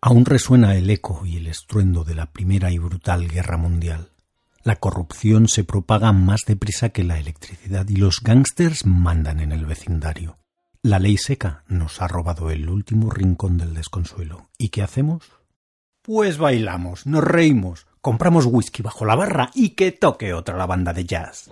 Aún resuena el eco y el estruendo de la primera y brutal guerra mundial. La corrupción se propaga más deprisa que la electricidad y los gángsters mandan en el vecindario. La ley seca nos ha robado el último rincón del desconsuelo. ¿Y qué hacemos? Pues bailamos, nos reímos, compramos whisky bajo la barra y que toque otra la banda de jazz.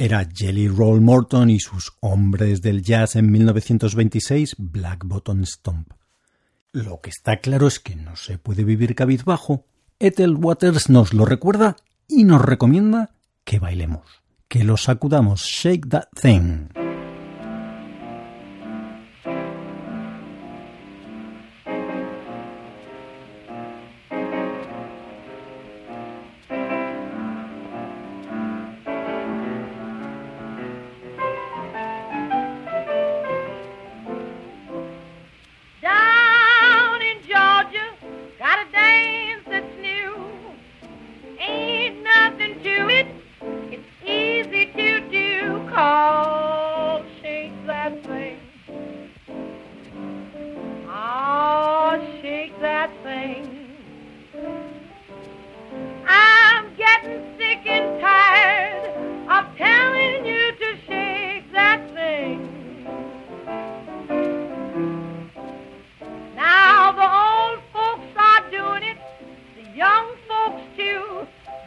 Era Jelly Roll Morton y sus hombres del jazz en 1926, Black Bottom Stomp. Lo que está claro es que no se puede vivir cabizbajo. Ethel Waters nos lo recuerda y nos recomienda que bailemos, que lo sacudamos, shake that thing.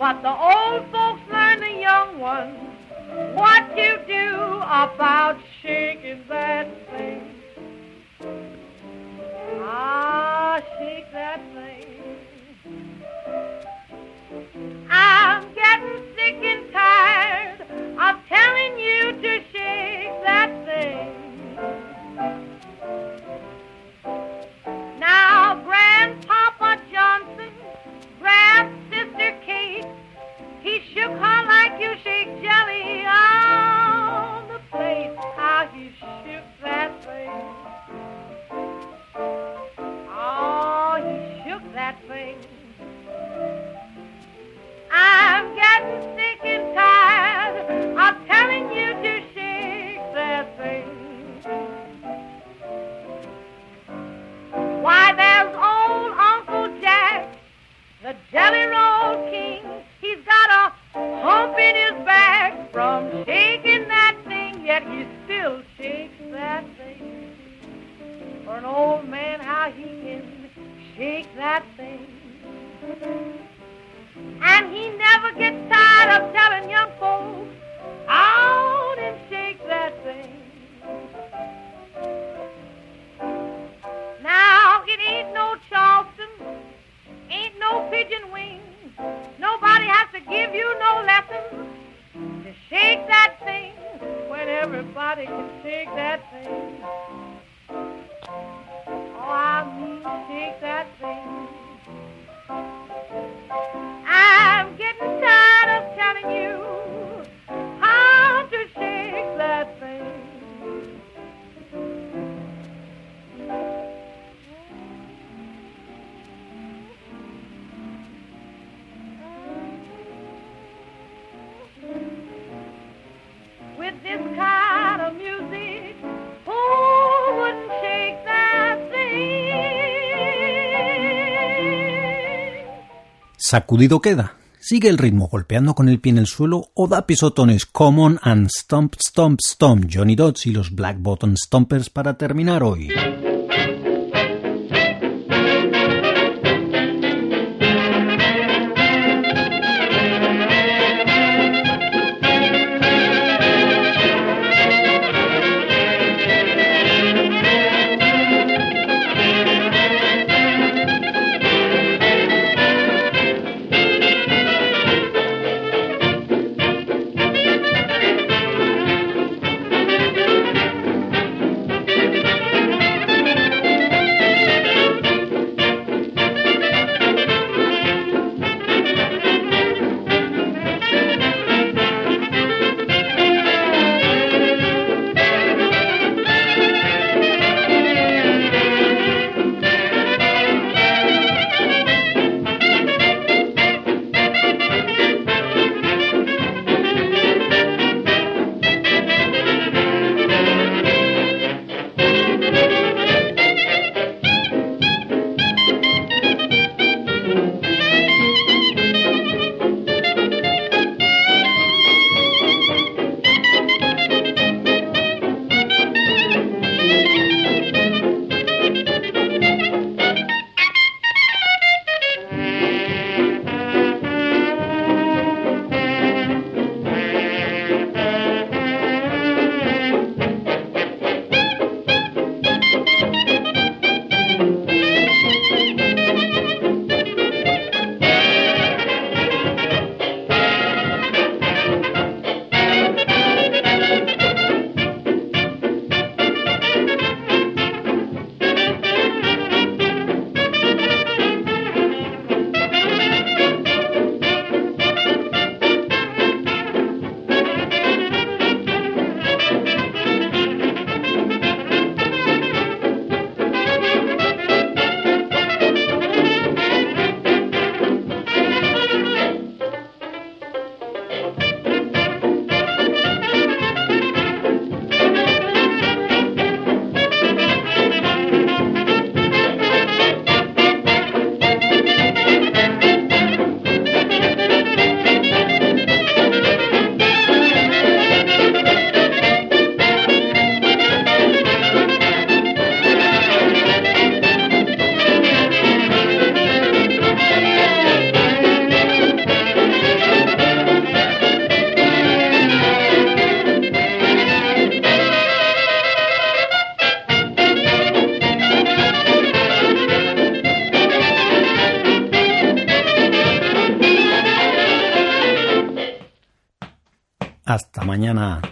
But the old folks learn the young ones what to do about shaking that thing. Ah, shake that thing. Oh, you shook that thing. I'm getting. Never gets tired of telling young folks out and shake that thing. Now, it ain't no Charleston, ain't no pigeon wing. Nobody has to give you no to shake that thing when everybody can shake that thing. Sacudido queda. Sigue el ritmo golpeando con el pie en el suelo o da pisotones Common and Stomp Stomp Stomp Johnny Dodds y los Black Bottom Stompers para terminar hoy. Mañana.